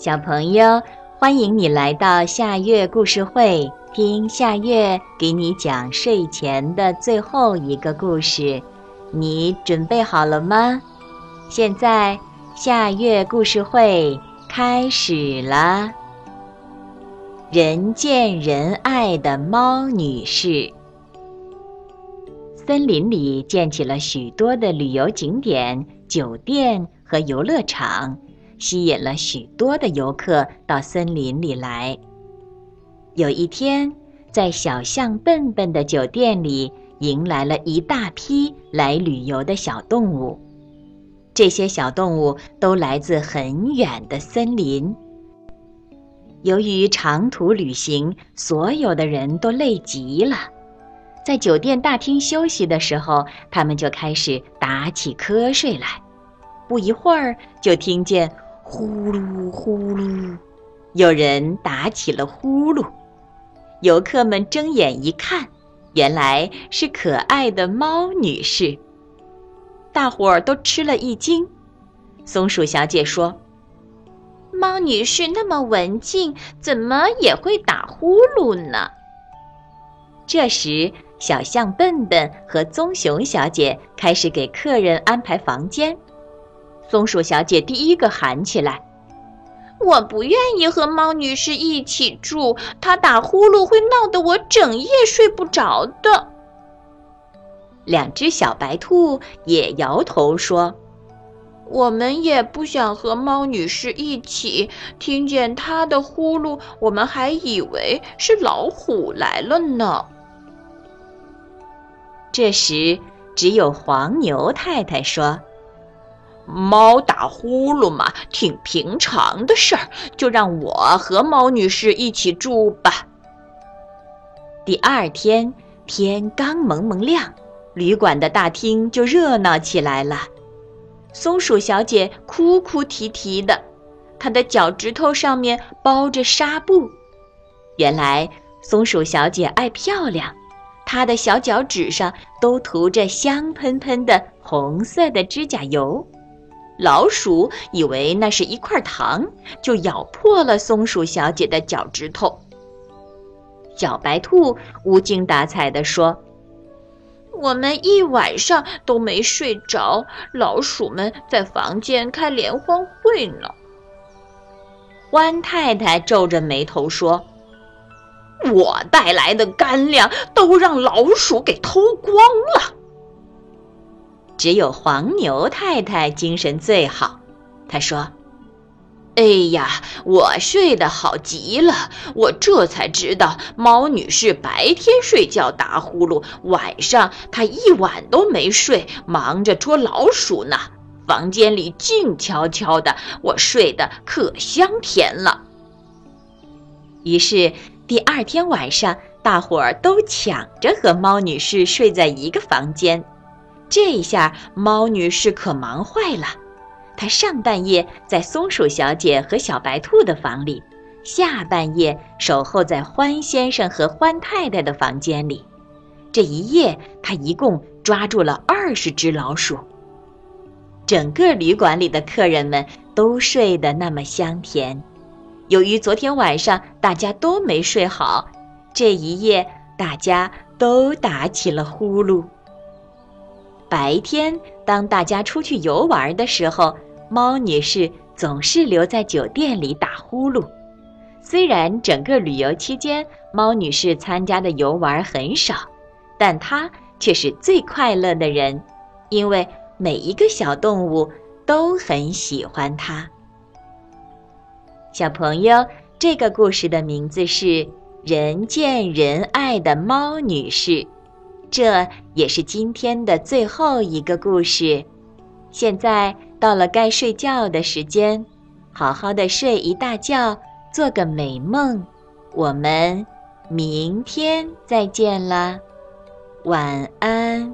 小朋友，欢迎你来到夏月故事会，听夏月给你讲睡前的最后一个故事。你准备好了吗？现在夏月故事会开始了。人见人爱的猫女士，森林里建起了许多的旅游景点、酒店和游乐场。吸引了许多的游客到森林里来。有一天，在小象笨笨的酒店里，迎来了一大批来旅游的小动物。这些小动物都来自很远的森林。由于长途旅行，所有的人都累极了。在酒店大厅休息的时候，他们就开始打起瞌睡来。不一会儿，就听见。呼噜呼噜，有人打起了呼噜。游客们睁眼一看，原来是可爱的猫女士。大伙儿都吃了一惊。松鼠小姐说：“猫女士那么文静，怎么也会打呼噜呢？”这时，小象笨笨和棕熊小姐开始给客人安排房间。松鼠小姐第一个喊起来：“我不愿意和猫女士一起住，她打呼噜会闹得我整夜睡不着的。”两只小白兔也摇头说：“我们也不想和猫女士一起，听见她的呼噜，我们还以为是老虎来了呢。”这时，只有黄牛太太说。猫打呼噜嘛，挺平常的事儿，就让我和猫女士一起住吧。第二天天刚蒙蒙亮，旅馆的大厅就热闹起来了。松鼠小姐哭哭啼啼的，她的脚趾头上面包着纱布。原来松鼠小姐爱漂亮，她的小脚趾上都涂着香喷喷的红色的指甲油。老鼠以为那是一块糖，就咬破了松鼠小姐的脚趾头。小白兔无精打采地说：“我们一晚上都没睡着，老鼠们在房间开联欢会呢。”欢太太皱着眉头说：“我带来的干粮都让老鼠给偷光了。”只有黄牛太太精神最好，她说：“哎呀，我睡得好极了，我这才知道猫女士白天睡觉打呼噜，晚上她一晚都没睡，忙着捉老鼠呢。房间里静悄悄的，我睡得可香甜了。”于是第二天晚上，大伙儿都抢着和猫女士睡在一个房间。这一下猫女士可忙坏了，她上半夜在松鼠小姐和小白兔的房里，下半夜守候在欢先生和欢太太的房间里。这一夜，她一共抓住了二十只老鼠。整个旅馆里的客人们都睡得那么香甜。由于昨天晚上大家都没睡好，这一夜大家都打起了呼噜。白天，当大家出去游玩的时候，猫女士总是留在酒店里打呼噜。虽然整个旅游期间，猫女士参加的游玩很少，但她却是最快乐的人，因为每一个小动物都很喜欢她。小朋友，这个故事的名字是《人见人爱的猫女士》。这也是今天的最后一个故事，现在到了该睡觉的时间，好好的睡一大觉，做个美梦。我们明天再见了，晚安。